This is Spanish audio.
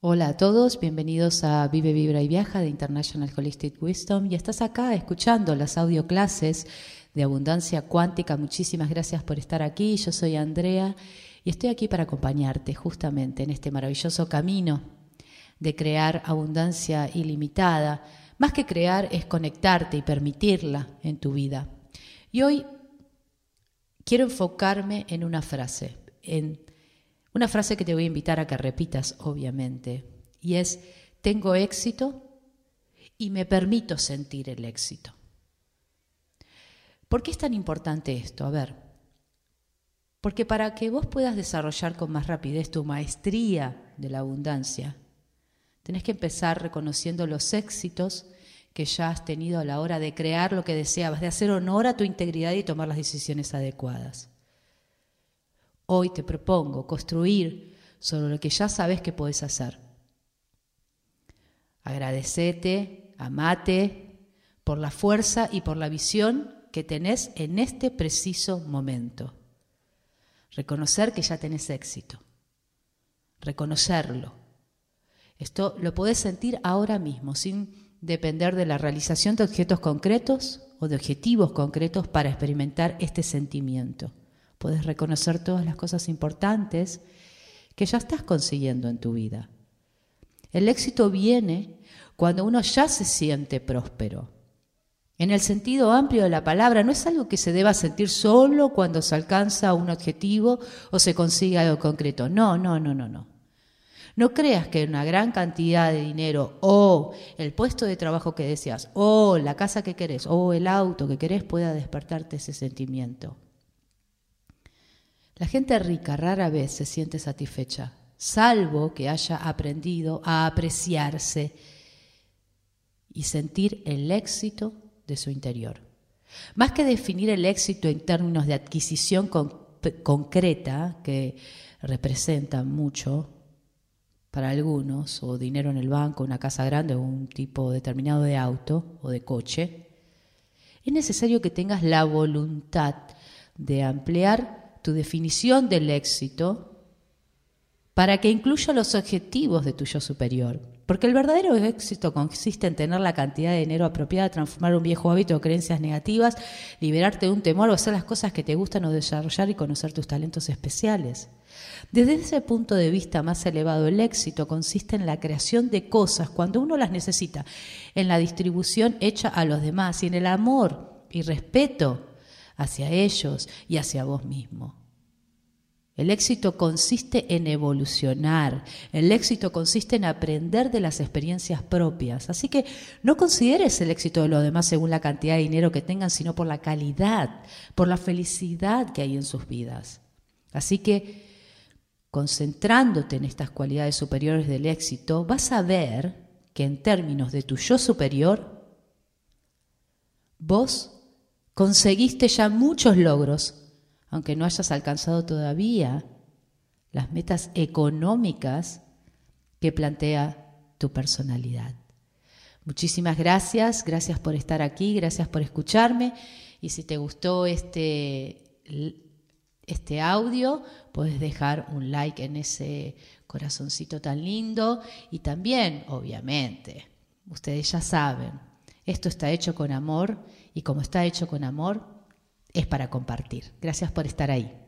Hola a todos, bienvenidos a Vive, Vibra y Viaja de International Holistic Wisdom y estás acá escuchando las audio clases de abundancia cuántica. Muchísimas gracias por estar aquí. Yo soy Andrea y estoy aquí para acompañarte justamente en este maravilloso camino de crear abundancia ilimitada. Más que crear es conectarte y permitirla en tu vida. Y hoy quiero enfocarme en una frase, una frase que te voy a invitar a que repitas, obviamente, y es, tengo éxito y me permito sentir el éxito. ¿Por qué es tan importante esto? A ver, porque para que vos puedas desarrollar con más rapidez tu maestría de la abundancia, tenés que empezar reconociendo los éxitos que ya has tenido a la hora de crear lo que deseabas, de hacer honor a tu integridad y tomar las decisiones adecuadas. Hoy te propongo construir sobre lo que ya sabes que puedes hacer. Agradecete, amate por la fuerza y por la visión que tenés en este preciso momento. Reconocer que ya tenés éxito. Reconocerlo. Esto lo podés sentir ahora mismo, sin depender de la realización de objetos concretos o de objetivos concretos para experimentar este sentimiento. Puedes reconocer todas las cosas importantes que ya estás consiguiendo en tu vida. El éxito viene cuando uno ya se siente próspero. En el sentido amplio de la palabra, no es algo que se deba sentir solo cuando se alcanza un objetivo o se consigue algo concreto. No, no, no, no, no. No creas que una gran cantidad de dinero o el puesto de trabajo que deseas o la casa que querés o el auto que querés pueda despertarte ese sentimiento. La gente rica rara vez se siente satisfecha, salvo que haya aprendido a apreciarse y sentir el éxito de su interior. Más que definir el éxito en términos de adquisición concreta, que representa mucho para algunos, o dinero en el banco, una casa grande o un tipo determinado de auto o de coche, es necesario que tengas la voluntad de ampliar tu definición del éxito para que incluya los objetivos de tu yo superior. Porque el verdadero éxito consiste en tener la cantidad de dinero apropiada, transformar un viejo hábito o creencias negativas, liberarte de un temor o hacer las cosas que te gustan o desarrollar y conocer tus talentos especiales. Desde ese punto de vista más elevado, el éxito consiste en la creación de cosas cuando uno las necesita, en la distribución hecha a los demás y en el amor y respeto hacia ellos y hacia vos mismo. El éxito consiste en evolucionar, el éxito consiste en aprender de las experiencias propias. Así que no consideres el éxito de los demás según la cantidad de dinero que tengan, sino por la calidad, por la felicidad que hay en sus vidas. Así que concentrándote en estas cualidades superiores del éxito, vas a ver que en términos de tu yo superior, vos Conseguiste ya muchos logros, aunque no hayas alcanzado todavía las metas económicas que plantea tu personalidad. Muchísimas gracias, gracias por estar aquí, gracias por escucharme y si te gustó este, este audio, puedes dejar un like en ese corazoncito tan lindo y también, obviamente, ustedes ya saben, esto está hecho con amor y como está hecho con amor, es para compartir. Gracias por estar ahí.